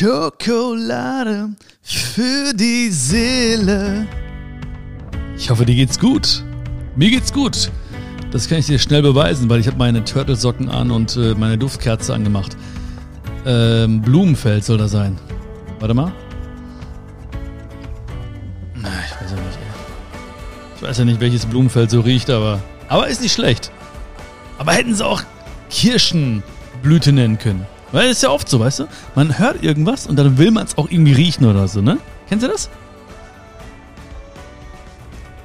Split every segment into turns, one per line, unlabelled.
Schokolade für die Seele. Ich hoffe, dir geht's gut. Mir geht's gut. Das kann ich dir schnell beweisen, weil ich habe meine Turtle-Socken an und äh, meine Duftkerze angemacht. Ähm, Blumenfeld soll das sein. Warte mal. Ich weiß ja nicht. Ich weiß ja nicht, welches Blumenfeld so riecht, aber aber ist nicht schlecht. Aber hätten sie auch Kirschenblüte nennen können. Weil das ist ja oft so, weißt du? Man hört irgendwas und dann will man es auch irgendwie riechen oder so, ne? Kennst du das?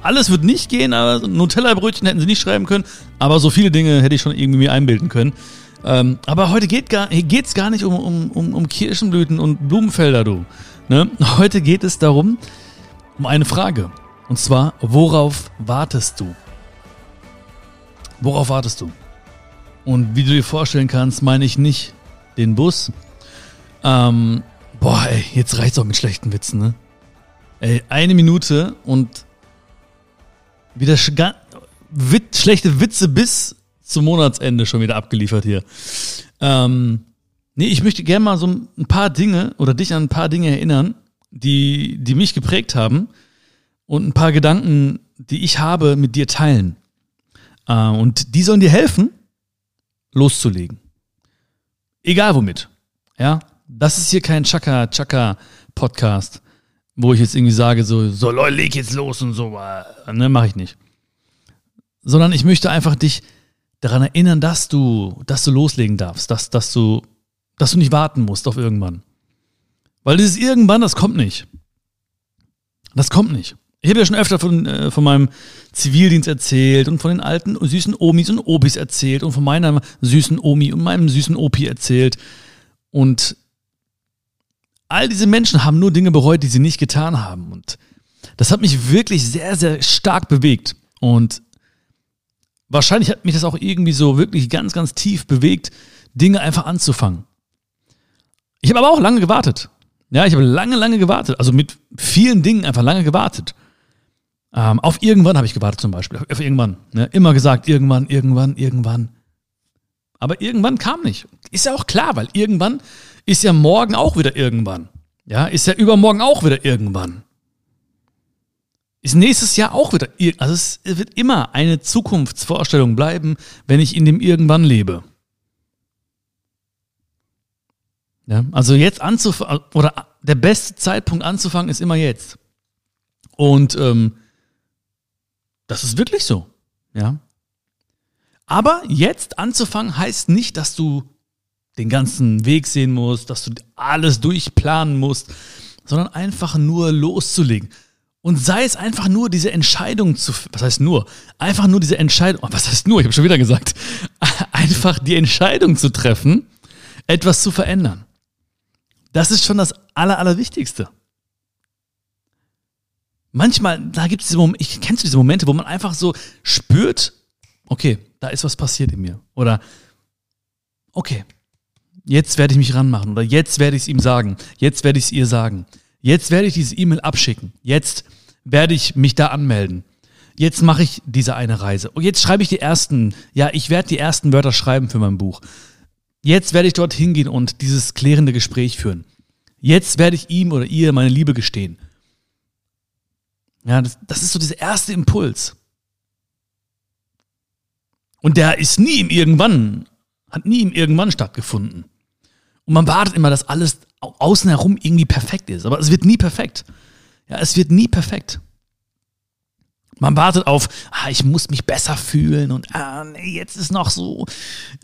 Alles wird nicht gehen, aber Nutella-Brötchen hätten sie nicht schreiben können. Aber so viele Dinge hätte ich schon irgendwie mir einbilden können. Ähm, aber heute geht gar, gar nicht um, um, um, um Kirschenblüten und Blumenfelder, du. Ne? Heute geht es darum, um eine Frage. Und zwar, worauf wartest du? Worauf wartest du? Und wie du dir vorstellen kannst, meine ich nicht den Bus. Ähm, boah, ey, jetzt reicht's auch mit schlechten Witzen, ne? Ey, eine Minute und wieder sch wit schlechte Witze bis zum Monatsende schon wieder abgeliefert hier. Ähm, nee, ich möchte gerne mal so ein paar Dinge oder dich an ein paar Dinge erinnern, die, die mich geprägt haben und ein paar Gedanken, die ich habe, mit dir teilen. Äh, und die sollen dir helfen, loszulegen. Egal womit. Ja, das ist hier kein Chaka-Chaka-Podcast, wo ich jetzt irgendwie sage, so, so Leute, leg jetzt los und so. Äh, ne, mach ich nicht. Sondern ich möchte einfach dich daran erinnern, dass du, dass du loslegen darfst, dass, dass du, dass du nicht warten musst auf irgendwann. Weil dieses irgendwann, das kommt nicht. Das kommt nicht. Ich habe ja schon öfter von, äh, von meinem Zivildienst erzählt und von den alten süßen Omis und Obis erzählt und von meiner süßen Omi und meinem süßen Opi erzählt. Und all diese Menschen haben nur Dinge bereut, die sie nicht getan haben. Und das hat mich wirklich sehr, sehr stark bewegt. Und wahrscheinlich hat mich das auch irgendwie so wirklich ganz, ganz tief bewegt, Dinge einfach anzufangen. Ich habe aber auch lange gewartet. Ja, ich habe lange, lange gewartet. Also mit vielen Dingen einfach lange gewartet. Ähm, auf irgendwann habe ich gewartet zum Beispiel. Auf irgendwann. Ne? Immer gesagt, irgendwann, irgendwann, irgendwann. Aber irgendwann kam nicht. Ist ja auch klar, weil irgendwann ist ja morgen auch wieder irgendwann. Ja, ist ja übermorgen auch wieder irgendwann. Ist nächstes Jahr auch wieder. Also es wird immer eine Zukunftsvorstellung bleiben, wenn ich in dem irgendwann lebe. Ja, also jetzt anzufangen, oder der beste Zeitpunkt anzufangen ist immer jetzt. Und ähm, das ist wirklich so. Ja. Aber jetzt anzufangen heißt nicht, dass du den ganzen Weg sehen musst, dass du alles durchplanen musst, sondern einfach nur loszulegen. Und sei es einfach nur diese Entscheidung zu, was heißt nur? Einfach nur diese Entscheidung, oh, was heißt nur? Ich habe schon wieder gesagt. Einfach die Entscheidung zu treffen, etwas zu verändern. Das ist schon das Aller, Allerwichtigste manchmal, da gibt es diese Momente, ich kennst du diese Momente, wo man einfach so spürt, okay, da ist was passiert in mir. Oder okay, jetzt werde ich mich ranmachen. Oder jetzt werde ich es ihm sagen. Jetzt werde ich es ihr sagen. Jetzt werde ich diese E-Mail abschicken. Jetzt werde ich mich da anmelden. Jetzt mache ich diese eine Reise. Und jetzt schreibe ich die ersten, ja, ich werde die ersten Wörter schreiben für mein Buch. Jetzt werde ich dort hingehen und dieses klärende Gespräch führen. Jetzt werde ich ihm oder ihr meine Liebe gestehen. Ja, das, das ist so dieser erste Impuls. Und der ist nie im Irgendwann, hat nie im Irgendwann stattgefunden. Und man wartet immer, dass alles außen herum irgendwie perfekt ist. Aber es wird nie perfekt. Ja, es wird nie perfekt. Man wartet auf, ah, ich muss mich besser fühlen und ah, nee, jetzt ist noch so,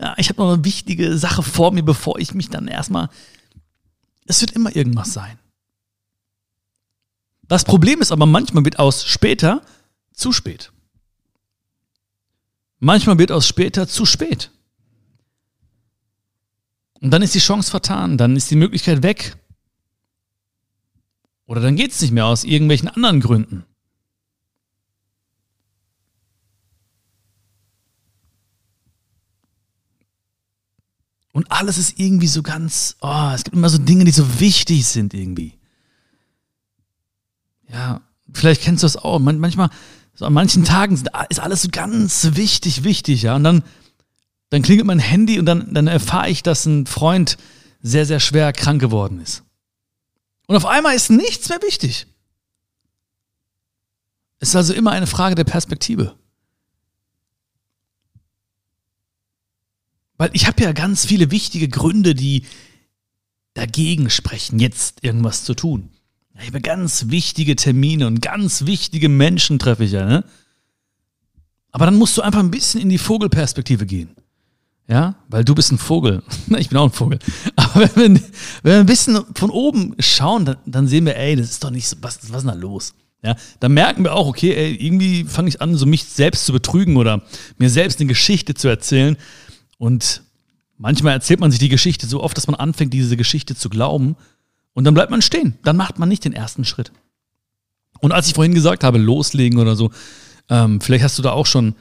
ja, ich habe noch eine wichtige Sache vor mir, bevor ich mich dann erstmal. Es wird immer irgendwas sein. Das Problem ist aber, manchmal wird aus später zu spät. Manchmal wird aus später zu spät. Und dann ist die Chance vertan, dann ist die Möglichkeit weg. Oder dann geht es nicht mehr aus irgendwelchen anderen Gründen. Und alles ist irgendwie so ganz, oh, es gibt immer so Dinge, die so wichtig sind irgendwie ja, vielleicht kennst du das auch. Man, manchmal, so an manchen Tagen ist alles so ganz wichtig, wichtig, ja. Und dann, dann klingelt mein Handy und dann, dann erfahre ich, dass ein Freund sehr, sehr schwer krank geworden ist. Und auf einmal ist nichts mehr wichtig. Es ist also immer eine Frage der Perspektive. Weil ich habe ja ganz viele wichtige Gründe, die dagegen sprechen, jetzt irgendwas zu tun. Ich habe ganz wichtige Termine und ganz wichtige Menschen treffe ich ja, ne? Aber dann musst du einfach ein bisschen in die Vogelperspektive gehen. Ja, weil du bist ein Vogel. Ich bin auch ein Vogel. Aber wenn wir, wenn wir ein bisschen von oben schauen, dann, dann sehen wir, ey, das ist doch nicht so, was, was ist denn da los? Ja, dann merken wir auch, okay, ey, irgendwie fange ich an, so mich selbst zu betrügen oder mir selbst eine Geschichte zu erzählen. Und manchmal erzählt man sich die Geschichte so oft, dass man anfängt, diese Geschichte zu glauben. Und dann bleibt man stehen. Dann macht man nicht den ersten Schritt. Und als ich vorhin gesagt habe, loslegen oder so, ähm, vielleicht hast du da auch schon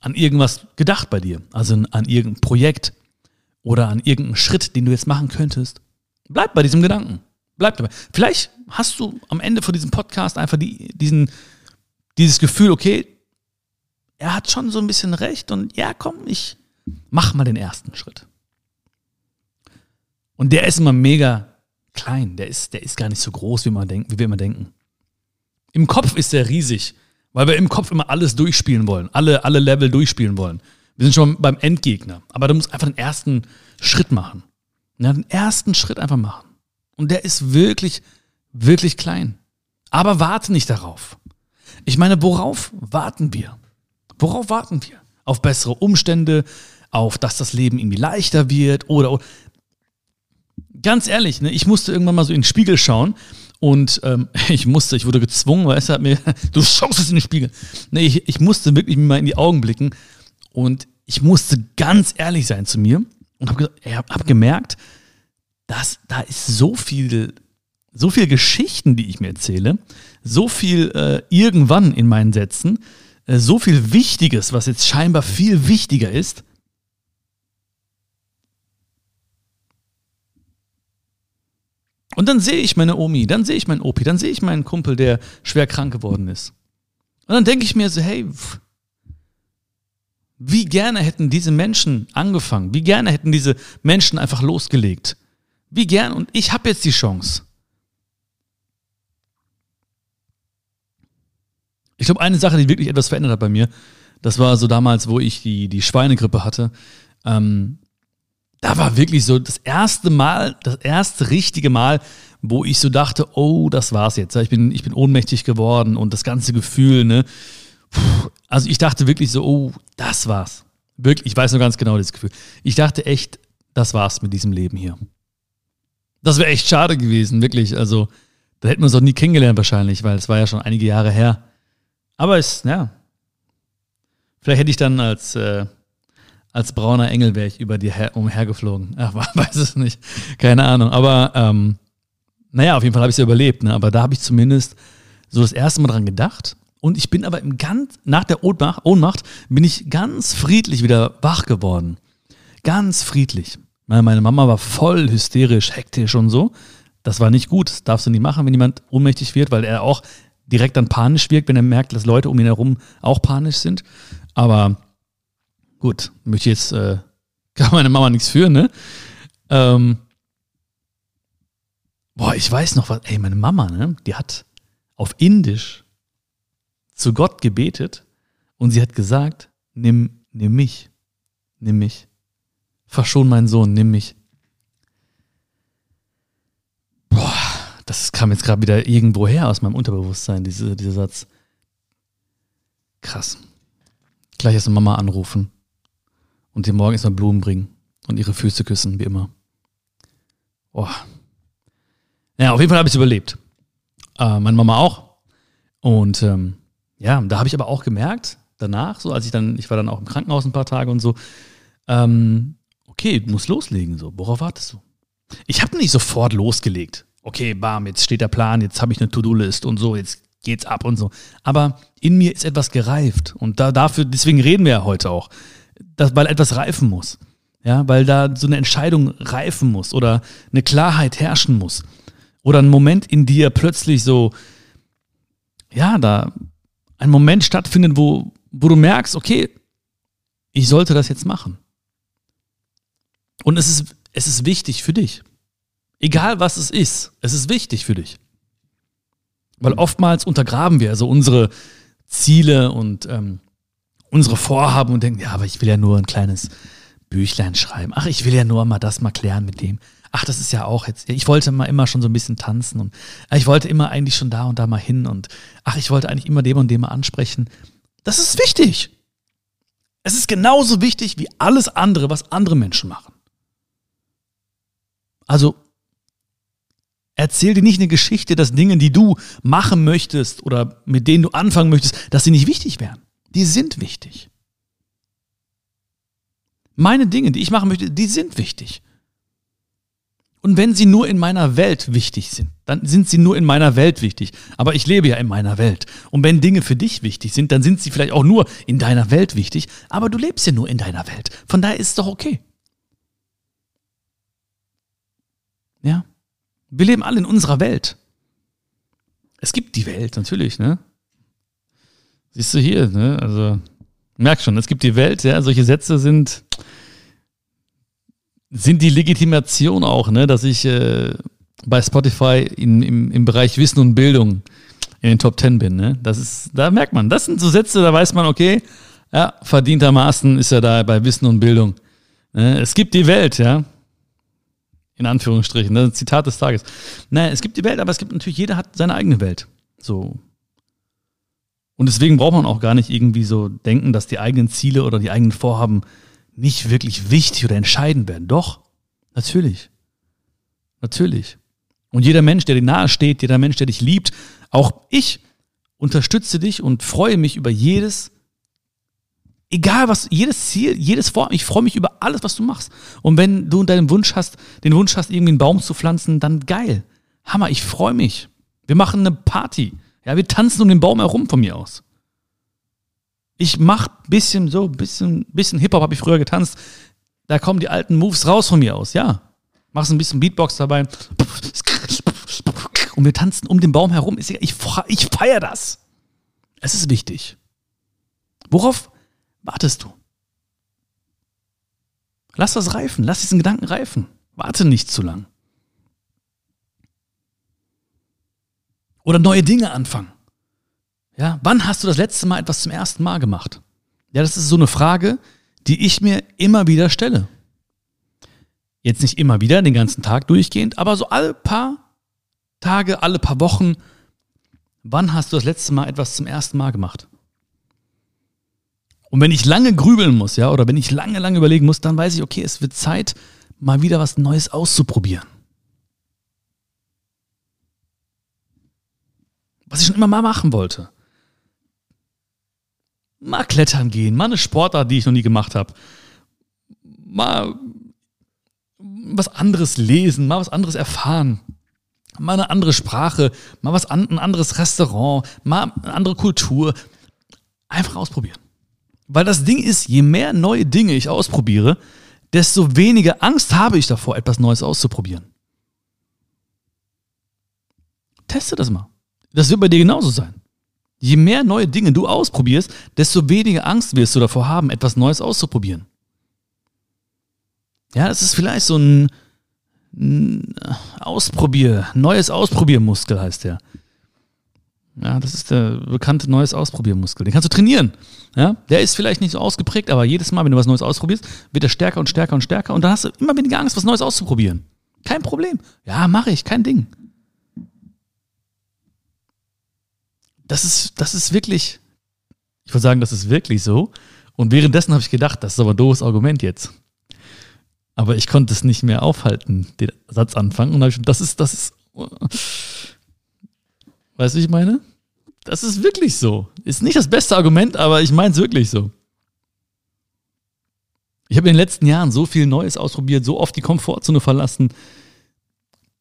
an irgendwas gedacht bei dir, also an irgendein Projekt oder an irgendeinen Schritt, den du jetzt machen könntest. Bleib bei diesem Gedanken. Bleib dabei. Vielleicht hast du am Ende von diesem Podcast einfach die, diesen, dieses Gefühl, okay, er hat schon so ein bisschen recht und ja, komm, ich mach mal den ersten Schritt. Und der ist immer mega klein, der ist, der ist gar nicht so groß, wie, man denkt, wie wir immer denken. Im Kopf ist er riesig. Weil wir im Kopf immer alles durchspielen wollen, alle, alle Level durchspielen wollen. Wir sind schon beim Endgegner. Aber du musst einfach den ersten Schritt machen. Ja, den ersten Schritt einfach machen. Und der ist wirklich, wirklich klein. Aber warte nicht darauf. Ich meine, worauf warten wir? Worauf warten wir? Auf bessere Umstände, auf dass das Leben irgendwie leichter wird oder, oder. Ganz ehrlich, ne, ich musste irgendwann mal so in den Spiegel schauen und ähm, ich musste, ich wurde gezwungen, weil es hat mir, du schaust es in den Spiegel. Nee, ich, ich musste wirklich mal in die Augen blicken und ich musste ganz ehrlich sein zu mir und habe hab, hab gemerkt, dass da ist so viel, so viel Geschichten, die ich mir erzähle, so viel äh, irgendwann in meinen Sätzen, äh, so viel Wichtiges, was jetzt scheinbar viel wichtiger ist, Und dann sehe ich meine Omi, dann sehe ich meinen Opi, dann sehe ich meinen Kumpel, der schwer krank geworden ist. Und dann denke ich mir so, hey, wie gerne hätten diese Menschen angefangen, wie gerne hätten diese Menschen einfach losgelegt. Wie gern und ich habe jetzt die Chance. Ich glaube, eine Sache, die wirklich etwas verändert hat bei mir, das war so damals, wo ich die, die Schweinegrippe hatte. Ähm, da war wirklich so das erste Mal, das erste richtige Mal, wo ich so dachte, oh, das war's jetzt. Ich bin, ich bin ohnmächtig geworden und das ganze Gefühl, ne? Puh, also ich dachte wirklich so, oh, das war's. Wirklich, ich weiß nur ganz genau das Gefühl. Ich dachte echt, das war's mit diesem Leben hier. Das wäre echt schade gewesen, wirklich. Also, da hätten wir uns auch nie kennengelernt wahrscheinlich, weil es war ja schon einige Jahre her. Aber es, ja. Vielleicht hätte ich dann als äh, als brauner Engel wäre ich über dir her, umhergeflogen. Ach, weiß es nicht. Keine Ahnung. Aber ähm, naja, auf jeden Fall habe ich es ja überlebt. Ne? Aber da habe ich zumindest so das erste Mal dran gedacht. Und ich bin aber im ganz, nach der Ohnmacht, Ohnmacht bin ich ganz friedlich wieder wach geworden. Ganz friedlich. Meine Mama war voll hysterisch, hektisch und so. Das war nicht gut. Das darfst du nicht machen, wenn jemand ohnmächtig wird, weil er auch direkt dann panisch wirkt, wenn er merkt, dass Leute um ihn herum auch panisch sind. Aber Gut, möchte jetzt, äh, kann meine Mama nichts für, ne? Ähm, boah, ich weiß noch was, ey, meine Mama, ne, die hat auf Indisch zu Gott gebetet und sie hat gesagt, nimm, nimm mich, nimm mich, verschon meinen Sohn, nimm mich. Boah, das kam jetzt gerade wieder irgendwo her aus meinem Unterbewusstsein, diese, dieser Satz. Krass. Gleich erst Mama anrufen und dir morgen erstmal Blumen bringen und ihre Füße küssen, wie immer. Boah. Ja, auf jeden Fall habe ich es überlebt. Äh, meine Mama auch. Und ähm, ja, da habe ich aber auch gemerkt, danach, so als ich dann, ich war dann auch im Krankenhaus ein paar Tage und so, ähm, okay, du musst loslegen, so, worauf wartest du? Ich habe nicht sofort losgelegt. Okay, bam, jetzt steht der Plan, jetzt habe ich eine To-Do-List und so, jetzt geht's ab und so. Aber in mir ist etwas gereift und da, dafür, deswegen reden wir ja heute auch das, weil etwas reifen muss. Ja, weil da so eine Entscheidung reifen muss oder eine Klarheit herrschen muss. Oder ein Moment in dir plötzlich so, ja, da ein Moment stattfindet, wo, wo du merkst, okay, ich sollte das jetzt machen. Und es ist, es ist wichtig für dich. Egal was es ist, es ist wichtig für dich. Weil oftmals untergraben wir also unsere Ziele und ähm, unsere Vorhaben und denken, ja, aber ich will ja nur ein kleines Büchlein schreiben. Ach, ich will ja nur mal das mal klären mit dem. Ach, das ist ja auch jetzt. Ich wollte mal immer schon so ein bisschen tanzen und ich wollte immer eigentlich schon da und da mal hin und ach, ich wollte eigentlich immer dem und dem mal ansprechen. Das ist wichtig. Es ist genauso wichtig wie alles andere, was andere Menschen machen. Also erzähl dir nicht eine Geschichte, dass Dinge, die du machen möchtest oder mit denen du anfangen möchtest, dass sie nicht wichtig wären. Die sind wichtig. Meine Dinge, die ich machen möchte, die sind wichtig. Und wenn sie nur in meiner Welt wichtig sind, dann sind sie nur in meiner Welt wichtig. Aber ich lebe ja in meiner Welt. Und wenn Dinge für dich wichtig sind, dann sind sie vielleicht auch nur in deiner Welt wichtig. Aber du lebst ja nur in deiner Welt. Von daher ist es doch okay. Ja? Wir leben alle in unserer Welt. Es gibt die Welt, natürlich, ne? Siehst du hier, ne? Also, merk schon, es gibt die Welt, ja. Solche Sätze sind, sind die Legitimation auch, ne? Dass ich äh, bei Spotify in, im, im Bereich Wissen und Bildung in den Top Ten bin, ne? Das ist, da merkt man, das sind so Sätze, da weiß man, okay, ja, verdientermaßen ist er da bei Wissen und Bildung. Ne? Es gibt die Welt, ja. In Anführungsstrichen. Das ist ein Zitat des Tages. Naja, es gibt die Welt, aber es gibt natürlich, jeder hat seine eigene Welt. So. Und deswegen braucht man auch gar nicht irgendwie so denken, dass die eigenen Ziele oder die eigenen Vorhaben nicht wirklich wichtig oder entscheidend werden. Doch, natürlich. Natürlich. Und jeder Mensch, der dir nahe steht, jeder Mensch, der dich liebt, auch ich unterstütze dich und freue mich über jedes egal was, jedes Ziel, jedes Vor, ich freue mich über alles, was du machst. Und wenn du deinen Wunsch hast, den Wunsch hast, irgendwie einen Baum zu pflanzen, dann geil. Hammer, ich freue mich. Wir machen eine Party. Ja, wir tanzen um den Baum herum von mir aus. Ich mach bisschen so, bisschen, bisschen Hip-Hop habe ich früher getanzt. Da kommen die alten Moves raus von mir aus, ja. Machst ein bisschen Beatbox dabei. Und wir tanzen um den Baum herum. Ich, ich feiere das. Es ist wichtig. Worauf wartest du? Lass das reifen, lass diesen Gedanken reifen. Warte nicht zu lang. Oder neue Dinge anfangen. Ja, wann hast du das letzte Mal etwas zum ersten Mal gemacht? Ja, das ist so eine Frage, die ich mir immer wieder stelle. Jetzt nicht immer wieder, den ganzen Tag durchgehend, aber so alle paar Tage, alle paar Wochen, wann hast du das letzte Mal etwas zum ersten Mal gemacht? Und wenn ich lange grübeln muss, ja, oder wenn ich lange, lange überlegen muss, dann weiß ich, okay, es wird Zeit, mal wieder was Neues auszuprobieren. Was ich schon immer mal machen wollte. Mal klettern gehen, mal eine Sportart, die ich noch nie gemacht habe. Mal was anderes lesen, mal was anderes erfahren. Mal eine andere Sprache, mal was an, ein anderes Restaurant, mal eine andere Kultur. Einfach ausprobieren. Weil das Ding ist, je mehr neue Dinge ich ausprobiere, desto weniger Angst habe ich davor, etwas Neues auszuprobieren. Teste das mal. Das wird bei dir genauso sein. Je mehr neue Dinge du ausprobierst, desto weniger Angst wirst du davor haben, etwas Neues auszuprobieren. Ja, das ist vielleicht so ein, Ausprobier, neues Ausprobiermuskel heißt der. Ja, das ist der bekannte neues Ausprobiermuskel. Den kannst du trainieren. Ja, der ist vielleicht nicht so ausgeprägt, aber jedes Mal, wenn du was Neues ausprobierst, wird er stärker und stärker und stärker und dann hast du immer weniger Angst, was Neues auszuprobieren. Kein Problem. Ja, mache ich, kein Ding. Das ist, das ist wirklich, ich würde sagen, das ist wirklich so. Und währenddessen habe ich gedacht, das ist aber ein doofes Argument jetzt. Aber ich konnte es nicht mehr aufhalten, den Satz anfangen. Und habe ich, das ist, das ist, Weißt du, wie ich meine? Das ist wirklich so. Ist nicht das beste Argument, aber ich meine es wirklich so. Ich habe in den letzten Jahren so viel Neues ausprobiert, so oft die Komfortzone verlassen.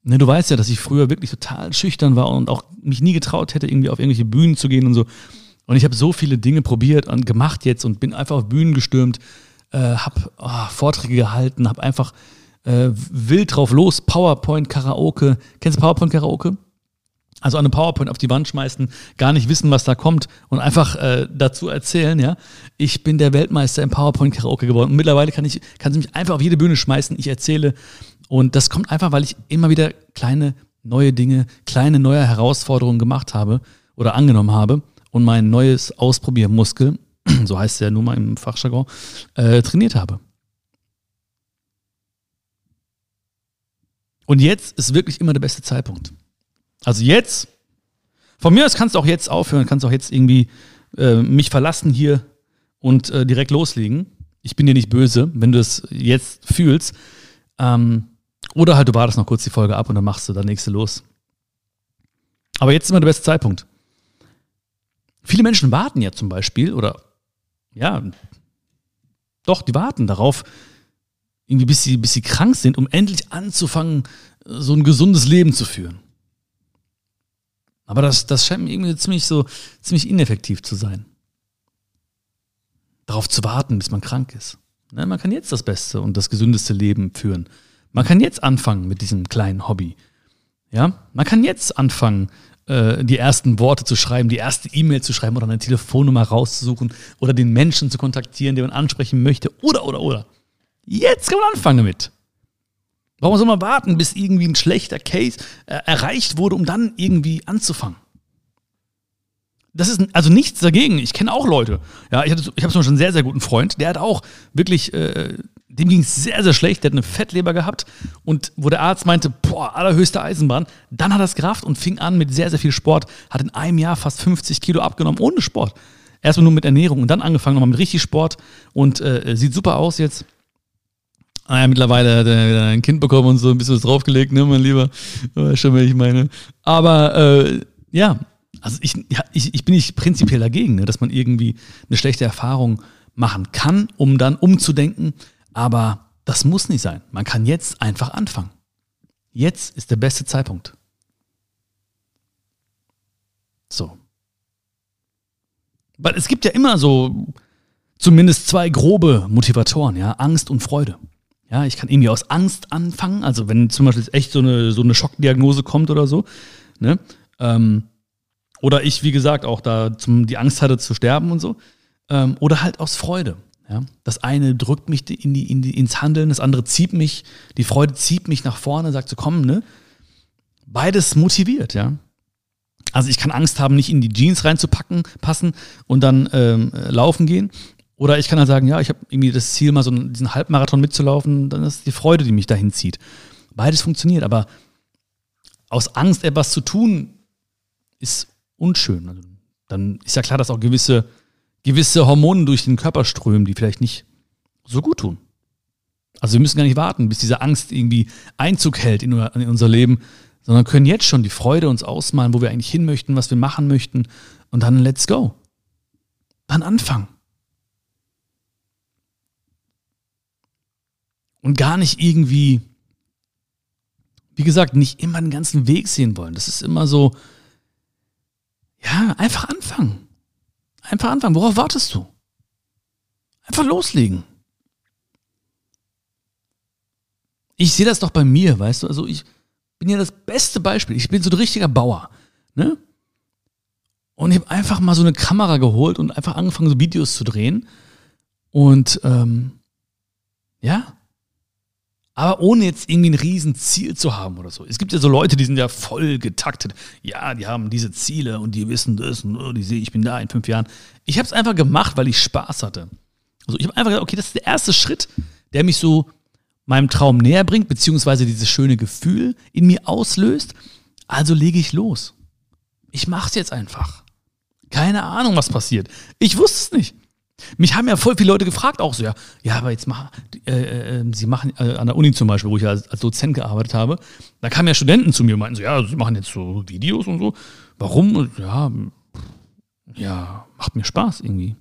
Ne, du weißt ja, dass ich früher wirklich total schüchtern war und auch mich nie getraut hätte, irgendwie auf irgendwelche Bühnen zu gehen und so. Und ich habe so viele Dinge probiert und gemacht jetzt und bin einfach auf Bühnen gestürmt, äh, habe oh, Vorträge gehalten, habe einfach äh, wild drauf los, PowerPoint, Karaoke. Kennst du PowerPoint Karaoke? also eine PowerPoint auf die Wand schmeißen, gar nicht wissen, was da kommt und einfach äh, dazu erzählen, ja, ich bin der Weltmeister im PowerPoint Karaoke geworden und mittlerweile kann ich kann sie mich einfach auf jede Bühne schmeißen, ich erzähle Und das kommt einfach, weil ich immer wieder kleine neue Dinge, kleine neue Herausforderungen gemacht habe oder angenommen habe und mein neues Ausprobiermuskel, so heißt es ja nun mal im Fachjargon, äh, trainiert habe. Und jetzt ist wirklich immer der beste Zeitpunkt. Also jetzt, von mir aus kannst du auch jetzt aufhören, kannst auch jetzt irgendwie äh, mich verlassen hier und äh, direkt loslegen. Ich bin dir nicht böse, wenn du es jetzt fühlst. Ähm, oder halt du wartest noch kurz die Folge ab und dann machst du dann nächste los. Aber jetzt ist immer der beste Zeitpunkt. Viele Menschen warten ja zum Beispiel, oder ja, doch, die warten darauf, irgendwie bis sie, bis sie krank sind, um endlich anzufangen, so ein gesundes Leben zu führen. Aber das, das scheint mir irgendwie ziemlich so, ziemlich ineffektiv zu sein. Darauf zu warten, bis man krank ist. Ne, man kann jetzt das beste und das gesündeste Leben führen. Man kann jetzt anfangen mit diesem kleinen Hobby. Ja, man kann jetzt anfangen, äh, die ersten Worte zu schreiben, die erste E-Mail zu schreiben oder eine Telefonnummer rauszusuchen oder den Menschen zu kontaktieren, den man ansprechen möchte oder, oder, oder. Jetzt kann man anfangen damit. Warum soll man warten, bis irgendwie ein schlechter Case äh, erreicht wurde, um dann irgendwie anzufangen? Das ist also nichts dagegen. Ich kenne auch Leute. Ja, ich, ich habe zum Beispiel einen sehr, sehr guten Freund, der hat auch wirklich, äh, dem ging es sehr, sehr schlecht. Der hat eine Fettleber gehabt und wo der Arzt meinte, boah, allerhöchste Eisenbahn, dann hat er es gerafft und fing an mit sehr, sehr viel Sport. Hat in einem Jahr fast 50 Kilo abgenommen, ohne Sport. Erstmal nur mit Ernährung und dann angefangen nochmal mit richtig Sport und äh, sieht super aus jetzt. Ah ja, mittlerweile hat er ein Kind bekommen und so ein bisschen was draufgelegt, ne, mein Lieber. Weißt schon, was ich meine. Aber äh, ja, also ich, ja, ich, ich bin nicht prinzipiell dagegen, ne, dass man irgendwie eine schlechte Erfahrung machen kann, um dann umzudenken. Aber das muss nicht sein. Man kann jetzt einfach anfangen. Jetzt ist der beste Zeitpunkt. So. Weil es gibt ja immer so zumindest zwei grobe Motivatoren, ja, Angst und Freude. Ja, ich kann irgendwie aus Angst anfangen. Also wenn zum Beispiel echt so eine, so eine Schockdiagnose kommt oder so, ne? Ähm, oder ich, wie gesagt, auch da zum, die Angst hatte zu sterben und so. Ähm, oder halt aus Freude. Ja? Das eine drückt mich in die, in die, ins Handeln, das andere zieht mich, die Freude zieht mich nach vorne, sagt so, komm, ne? Beides motiviert, ja. Also ich kann Angst haben, nicht in die Jeans reinzupacken, passen und dann ähm, laufen gehen. Oder ich kann halt sagen, ja, ich habe irgendwie das Ziel, mal so diesen Halbmarathon mitzulaufen, dann ist die Freude, die mich dahin zieht. Beides funktioniert, aber aus Angst etwas zu tun, ist unschön. Also dann ist ja klar, dass auch gewisse, gewisse Hormone durch den Körper strömen, die vielleicht nicht so gut tun. Also wir müssen gar nicht warten, bis diese Angst irgendwie Einzug hält in, in unser Leben, sondern können jetzt schon die Freude uns ausmalen, wo wir eigentlich hin möchten, was wir machen möchten und dann let's go. Dann anfangen. Und gar nicht irgendwie, wie gesagt, nicht immer den ganzen Weg sehen wollen. Das ist immer so, ja, einfach anfangen. Einfach anfangen. Worauf wartest du? Einfach loslegen. Ich sehe das doch bei mir, weißt du? Also ich bin ja das beste Beispiel. Ich bin so ein richtiger Bauer. Ne? Und ich habe einfach mal so eine Kamera geholt und einfach angefangen, so Videos zu drehen. Und ähm, ja, aber ohne jetzt irgendwie ein Riesenziel zu haben oder so. Es gibt ja so Leute, die sind ja voll getaktet. Ja, die haben diese Ziele und die wissen das und oh, die sehe ich bin da in fünf Jahren. Ich habe es einfach gemacht, weil ich Spaß hatte. Also ich habe einfach gesagt, okay, das ist der erste Schritt, der mich so meinem Traum näher bringt, beziehungsweise dieses schöne Gefühl in mir auslöst. Also lege ich los. Ich mache es jetzt einfach. Keine Ahnung, was passiert. Ich wusste es nicht. Mich haben ja voll viele Leute gefragt, auch so, ja, ja, aber jetzt machen, äh, äh, ähm, sie machen äh, an der Uni zum Beispiel, wo ich ja als, als, Dozent gearbeitet habe, da kamen ja Studenten zu mir und meinten so, ja, sie machen jetzt so Videos und so. Warum? Ja, ja, macht mir Spaß irgendwie.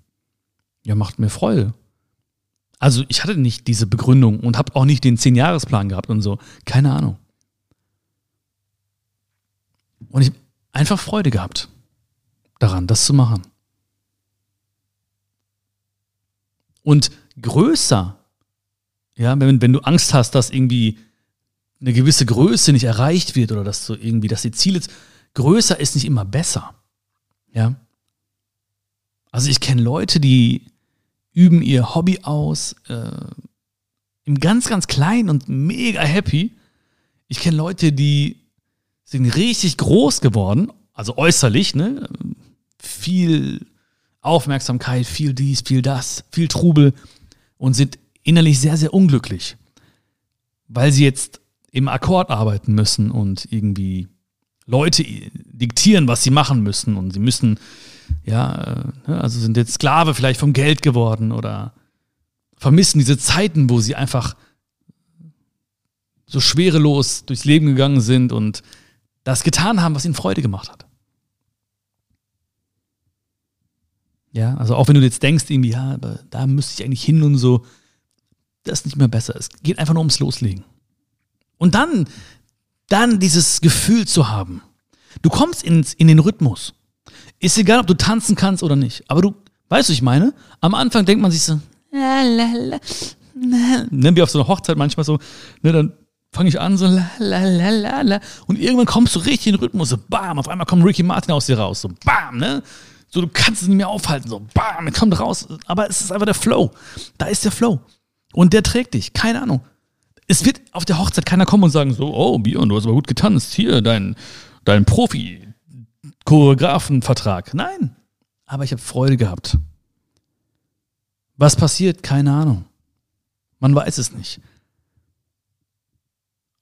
Ja, macht mir Freude. Also ich hatte nicht diese Begründung und habe auch nicht den Zehn-Jahres-Plan gehabt und so. Keine Ahnung. Und ich habe einfach Freude gehabt daran, das zu machen. Und größer, ja, wenn, wenn du Angst hast, dass irgendwie eine gewisse Größe nicht erreicht wird oder dass so irgendwie, dass die Ziele größer ist nicht immer besser. Ja. Also ich kenne Leute, die üben ihr Hobby aus, äh, im ganz, ganz kleinen und mega happy. Ich kenne Leute, die sind richtig groß geworden, also äußerlich, ne? Viel Aufmerksamkeit, viel dies, viel das, viel Trubel und sind innerlich sehr, sehr unglücklich, weil sie jetzt im Akkord arbeiten müssen und irgendwie Leute diktieren, was sie machen müssen und sie müssen, ja, äh, ne, also sind jetzt Sklave vielleicht vom Geld geworden oder vermissen diese Zeiten, wo sie einfach so schwerelos durchs Leben gegangen sind und das getan haben, was ihnen Freude gemacht hat. Ja, also auch wenn du jetzt denkst, irgendwie, ja, aber da müsste ich eigentlich hin und so, das ist nicht mehr besser. Es geht einfach nur ums Loslegen. Und dann, dann dieses Gefühl zu haben. Du kommst ins, in den Rhythmus. Ist egal, ob du tanzen kannst oder nicht. Aber du, weißt du, ich meine, am Anfang denkt man sich so, ne, wie auf so einer Hochzeit manchmal so, ne, dann fange ich an, so la, la, la, la, la. Und irgendwann kommst du richtig in den Rhythmus, so bam, auf einmal kommt Ricky Martin aus dir raus, so bam, ne? So, du kannst es nicht mehr aufhalten, so bam, kommt raus. Aber es ist einfach der Flow. Da ist der Flow. Und der trägt dich, keine Ahnung. Es wird auf der Hochzeit keiner kommen und sagen so, oh Björn, du hast aber gut getanzt, hier dein, dein Profi-Choreografenvertrag. Nein, aber ich habe Freude gehabt. Was passiert? Keine Ahnung. Man weiß es nicht.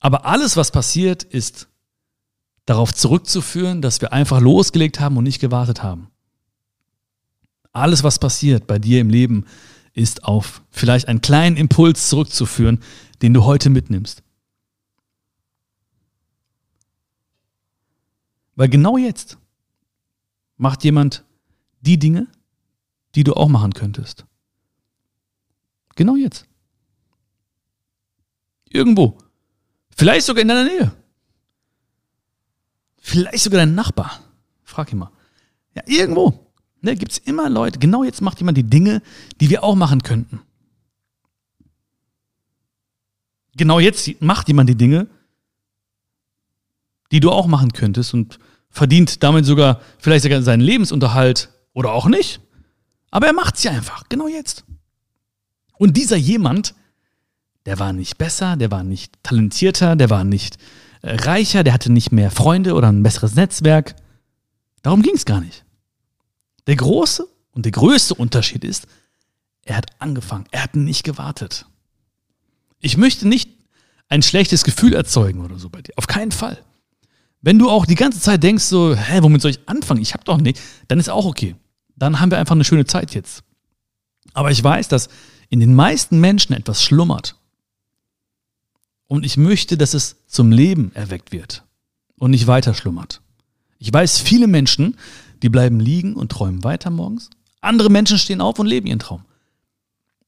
Aber alles, was passiert, ist darauf zurückzuführen, dass wir einfach losgelegt haben und nicht gewartet haben. Alles, was passiert bei dir im Leben, ist auf vielleicht einen kleinen Impuls zurückzuführen, den du heute mitnimmst. Weil genau jetzt macht jemand die Dinge, die du auch machen könntest. Genau jetzt. Irgendwo. Vielleicht sogar in deiner Nähe. Vielleicht sogar dein Nachbar. Frag ihn mal. Ja, irgendwo. Ne, Gibt es immer Leute, genau jetzt macht jemand die Dinge, die wir auch machen könnten. Genau jetzt macht jemand die Dinge, die du auch machen könntest und verdient damit sogar vielleicht sogar seinen Lebensunterhalt oder auch nicht. Aber er macht sie einfach, genau jetzt. Und dieser jemand, der war nicht besser, der war nicht talentierter, der war nicht äh, reicher, der hatte nicht mehr Freunde oder ein besseres Netzwerk. Darum ging es gar nicht. Der große und der größte Unterschied ist, er hat angefangen, er hat nicht gewartet. Ich möchte nicht ein schlechtes Gefühl erzeugen oder so bei dir. Auf keinen Fall. Wenn du auch die ganze Zeit denkst, so, hä, womit soll ich anfangen? Ich hab doch nicht, dann ist auch okay. Dann haben wir einfach eine schöne Zeit jetzt. Aber ich weiß, dass in den meisten Menschen etwas schlummert. Und ich möchte, dass es zum Leben erweckt wird und nicht weiter schlummert. Ich weiß, viele Menschen die bleiben liegen und träumen weiter morgens. Andere Menschen stehen auf und leben ihren Traum.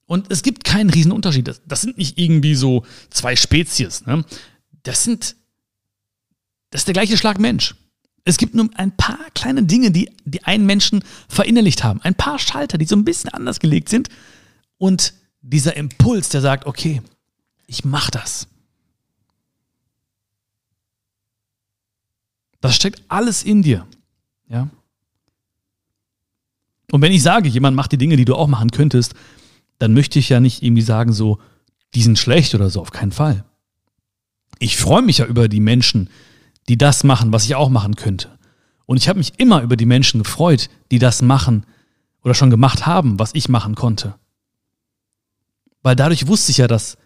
Und es gibt keinen riesen Unterschied. Das, das sind nicht irgendwie so zwei Spezies. Ne? Das sind, das ist der gleiche Schlag Mensch. Es gibt nur ein paar kleine Dinge, die, die einen Menschen verinnerlicht haben. Ein paar Schalter, die so ein bisschen anders gelegt sind. Und dieser Impuls, der sagt, okay, ich mach das. Das steckt alles in dir. Ja. Und wenn ich sage, jemand macht die Dinge, die du auch machen könntest, dann möchte ich ja nicht irgendwie sagen, so, die sind schlecht oder so, auf keinen Fall. Ich freue mich ja über die Menschen, die das machen, was ich auch machen könnte. Und ich habe mich immer über die Menschen gefreut, die das machen oder schon gemacht haben, was ich machen konnte. Weil dadurch wusste ich ja, dass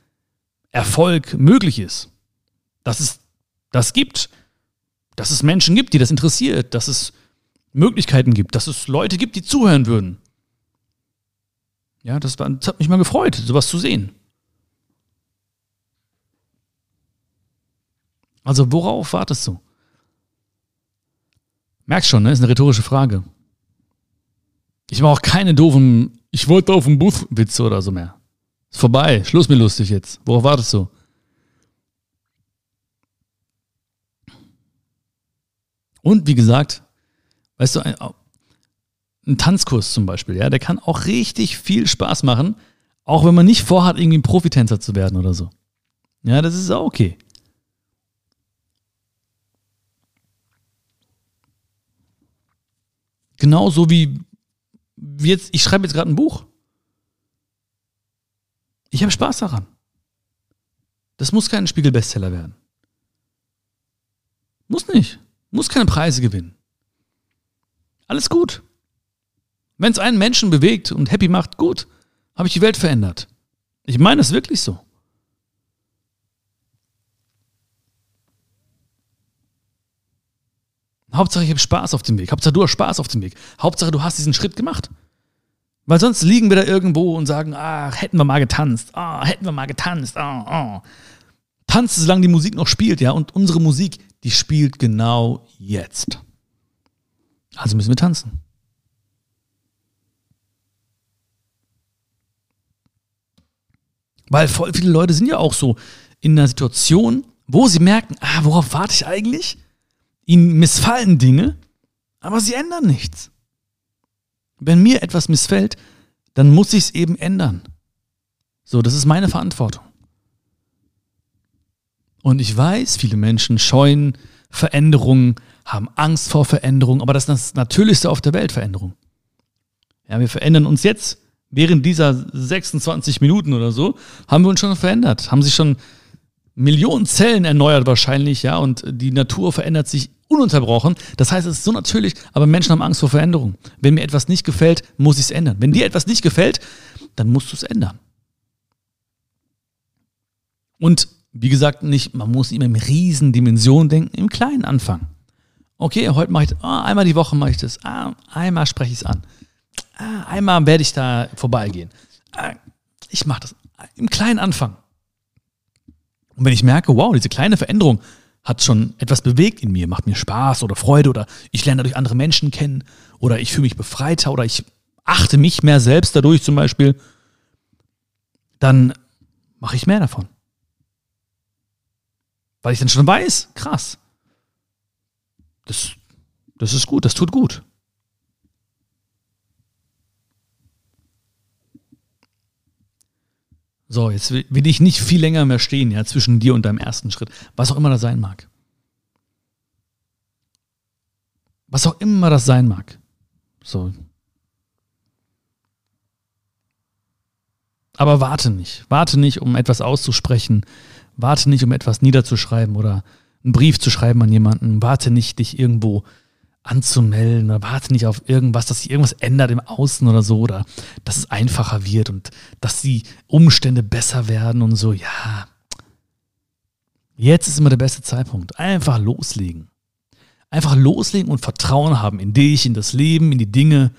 Erfolg möglich ist. Dass es das gibt. Dass es Menschen gibt, die das interessiert. Dass es Möglichkeiten gibt, dass es Leute gibt, die zuhören würden. Ja, das, war, das hat mich mal gefreut, sowas zu sehen. Also worauf wartest du? Merkst schon, ne? Ist eine rhetorische Frage. Ich mache auch keine doofen, ich wollte auf den Bus Witze oder so mehr. Ist vorbei. Schluss mir lustig jetzt. Worauf wartest du? Und wie gesagt, Weißt du, ein, ein Tanzkurs zum Beispiel, ja, der kann auch richtig viel Spaß machen, auch wenn man nicht vorhat, irgendwie ein Profitänzer zu werden oder so. Ja, das ist auch okay. Genauso wie, wie jetzt, ich schreibe jetzt gerade ein Buch. Ich habe Spaß daran. Das muss kein Spiegel-Bestseller werden. Muss nicht. Muss keine Preise gewinnen. Alles gut. Wenn es einen Menschen bewegt und happy macht, gut, habe ich die Welt verändert. Ich meine es wirklich so. Hauptsache, ich habe Spaß auf dem Weg. Hauptsache, du hast Spaß auf dem Weg. Hauptsache, du hast diesen Schritt gemacht. Weil sonst liegen wir da irgendwo und sagen, ah, hätten wir mal getanzt, ah, hätten wir mal getanzt, ah, ah. Tanzen, solange die Musik noch spielt, ja. Und unsere Musik, die spielt genau jetzt. Also müssen wir tanzen. Weil voll viele Leute sind ja auch so in einer Situation, wo sie merken, ah, worauf warte ich eigentlich? Ihnen missfallen Dinge, aber sie ändern nichts. Wenn mir etwas missfällt, dann muss ich es eben ändern. So, das ist meine Verantwortung. Und ich weiß, viele Menschen scheuen Veränderungen, haben Angst vor Veränderungen, aber das ist das Natürlichste auf der Welt, Veränderung. Ja, wir verändern uns jetzt während dieser 26 Minuten oder so, haben wir uns schon verändert, haben sich schon Millionen Zellen erneuert wahrscheinlich, ja, und die Natur verändert sich ununterbrochen. Das heißt, es ist so natürlich, aber Menschen haben Angst vor Veränderung. Wenn mir etwas nicht gefällt, muss ich es ändern. Wenn dir etwas nicht gefällt, dann musst du es ändern. Und wie gesagt, nicht, man muss immer in riesen Dimensionen denken, im kleinen Anfang. Okay, heute mache ich, oh, einmal die Woche mache ich das, ah, einmal spreche ich es an ah, einmal werde ich da vorbeigehen. Ah, ich mache das im kleinen Anfang. Und wenn ich merke, wow, diese kleine Veränderung hat schon etwas bewegt in mir, macht mir Spaß oder Freude oder ich lerne dadurch andere Menschen kennen oder ich fühle mich befreiter oder ich achte mich mehr selbst dadurch zum Beispiel, dann mache ich mehr davon. Weil ich dann schon weiß, krass, das, das ist gut, das tut gut. So, jetzt will ich nicht viel länger mehr stehen, ja, zwischen dir und deinem ersten Schritt. Was auch immer das sein mag. Was auch immer das sein mag. So. Aber warte nicht. Warte nicht, um etwas auszusprechen. Warte nicht, um etwas niederzuschreiben oder einen Brief zu schreiben an jemanden. Warte nicht, dich irgendwo anzumelden oder warte nicht auf irgendwas, dass sich irgendwas ändert im Außen oder so oder dass es einfacher wird und dass die Umstände besser werden und so. Ja, jetzt ist immer der beste Zeitpunkt. Einfach loslegen. Einfach loslegen und Vertrauen haben in dich, in das Leben, in die Dinge.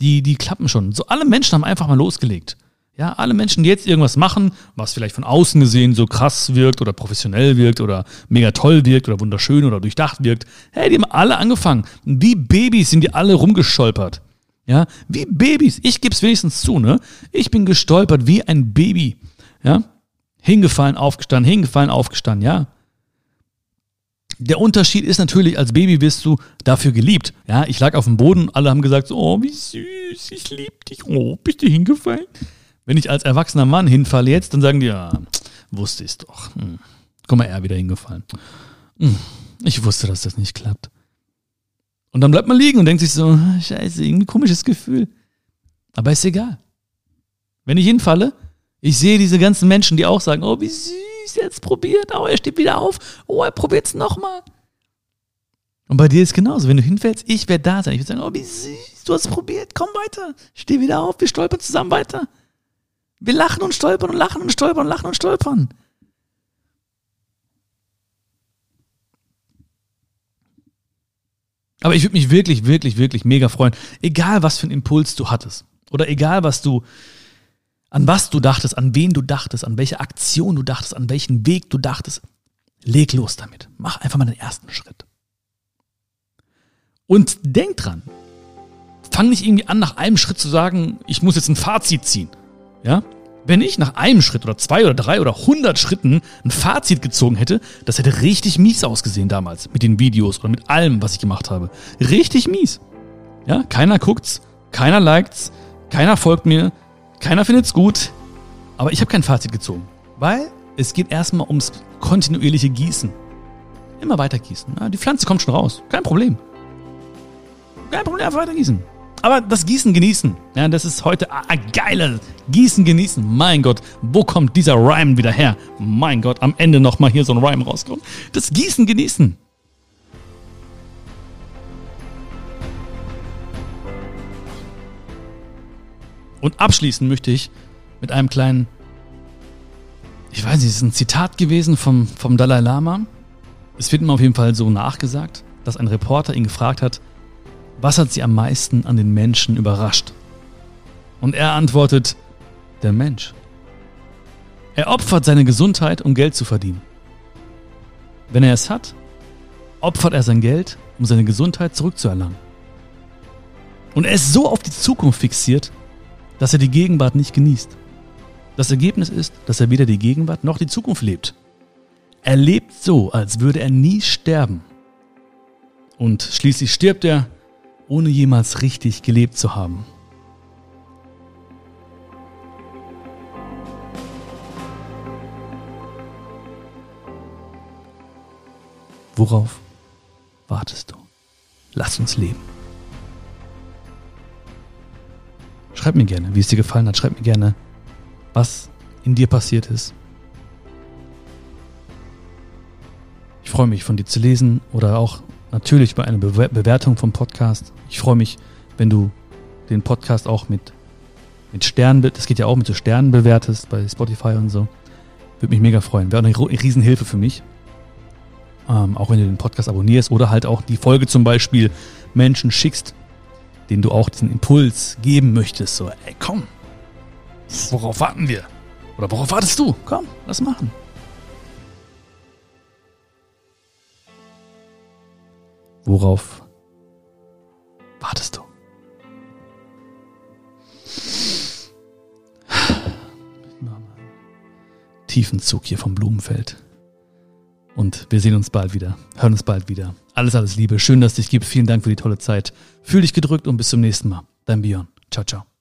Die, die klappen schon. So alle Menschen haben einfach mal losgelegt. Ja, alle Menschen, die jetzt irgendwas machen, was vielleicht von außen gesehen so krass wirkt oder professionell wirkt oder mega toll wirkt oder wunderschön oder durchdacht wirkt, hey, die haben alle angefangen. Wie Babys sind die alle rumgescholpert. Ja, wie Babys. Ich gebe es wenigstens zu, ne? Ich bin gestolpert wie ein Baby. Ja, hingefallen, aufgestanden, hingefallen, aufgestanden, ja. Der Unterschied ist natürlich, als Baby wirst du dafür geliebt. Ja, ich lag auf dem Boden, alle haben gesagt, oh, wie süß, ich lieb dich. Oh, bist du hingefallen? Wenn ich als erwachsener Mann hinfalle jetzt, dann sagen die, ja, wusste ich doch. Hm. Guck mal, er wieder hingefallen. Hm. Ich wusste, dass das nicht klappt. Und dann bleibt man liegen und denkt sich so, scheiße, irgendwie komisches Gefühl. Aber ist egal. Wenn ich hinfalle, ich sehe diese ganzen Menschen, die auch sagen, oh, wie süß, jetzt probiert, oh, er steht wieder auf, oh, er probiert es nochmal. Und bei dir ist genauso. Wenn du hinfällst, ich werde da sein. Ich würde sagen, oh, wie süß, du hast es probiert, komm weiter. Steh wieder auf, wir stolpern zusammen weiter. Wir lachen und stolpern und lachen und stolpern und lachen und stolpern. Aber ich würde mich wirklich, wirklich, wirklich mega freuen, egal was für einen Impuls du hattest oder egal was du, an was du dachtest, an wen du dachtest, an welche Aktion du dachtest, an welchen Weg du dachtest, leg los damit. Mach einfach mal den ersten Schritt. Und denk dran, fang nicht irgendwie an, nach einem Schritt zu sagen, ich muss jetzt ein Fazit ziehen. Ja? Wenn ich nach einem Schritt oder zwei oder drei oder hundert Schritten ein Fazit gezogen hätte, das hätte richtig mies ausgesehen damals mit den Videos oder mit allem, was ich gemacht habe. Richtig mies. Ja, keiner guckt's, keiner liked's, keiner folgt mir, keiner findet's gut, aber ich habe kein Fazit gezogen, weil es geht erstmal ums kontinuierliche Gießen. Immer weiter gießen. Ja, die Pflanze kommt schon raus, kein Problem. Kein Problem, einfach weiter gießen. Aber das Gießen genießen, ja, das ist heute ein geiler Gießen genießen. Mein Gott, wo kommt dieser Rhyme wieder her? Mein Gott, am Ende nochmal hier so ein Rhyme rauskommt. Das Gießen genießen. Und abschließen möchte ich mit einem kleinen, ich weiß nicht, es ist ein Zitat gewesen vom, vom Dalai Lama. Es wird ihm auf jeden Fall so nachgesagt, dass ein Reporter ihn gefragt hat, was hat sie am meisten an den Menschen überrascht? Und er antwortet, der Mensch. Er opfert seine Gesundheit, um Geld zu verdienen. Wenn er es hat, opfert er sein Geld, um seine Gesundheit zurückzuerlangen. Und er ist so auf die Zukunft fixiert, dass er die Gegenwart nicht genießt. Das Ergebnis ist, dass er weder die Gegenwart noch die Zukunft lebt. Er lebt so, als würde er nie sterben. Und schließlich stirbt er, ohne jemals richtig gelebt zu haben. Worauf wartest du? Lass uns leben. Schreib mir gerne, wie es dir gefallen hat. Schreib mir gerne, was in dir passiert ist. Ich freue mich, von dir zu lesen oder auch natürlich über eine Bewertung vom Podcast. Ich freue mich, wenn du den Podcast auch mit, mit Sternen, das geht ja auch mit so Sternen bewertest bei Spotify und so. Würde mich mega freuen. Wäre auch eine Riesenhilfe für mich. Ähm, auch wenn du den Podcast abonnierst oder halt auch die Folge zum Beispiel Menschen schickst, den du auch diesen Impuls geben möchtest. So, ey, komm, worauf warten wir? Oder worauf wartest du? Komm, lass machen. Worauf wartest du? Tiefen Zug hier vom Blumenfeld. Und wir sehen uns bald wieder, hören uns bald wieder. Alles, alles Liebe. Schön, dass es dich gibt. Vielen Dank für die tolle Zeit. Fühl dich gedrückt und bis zum nächsten Mal. Dein Björn. Ciao, ciao.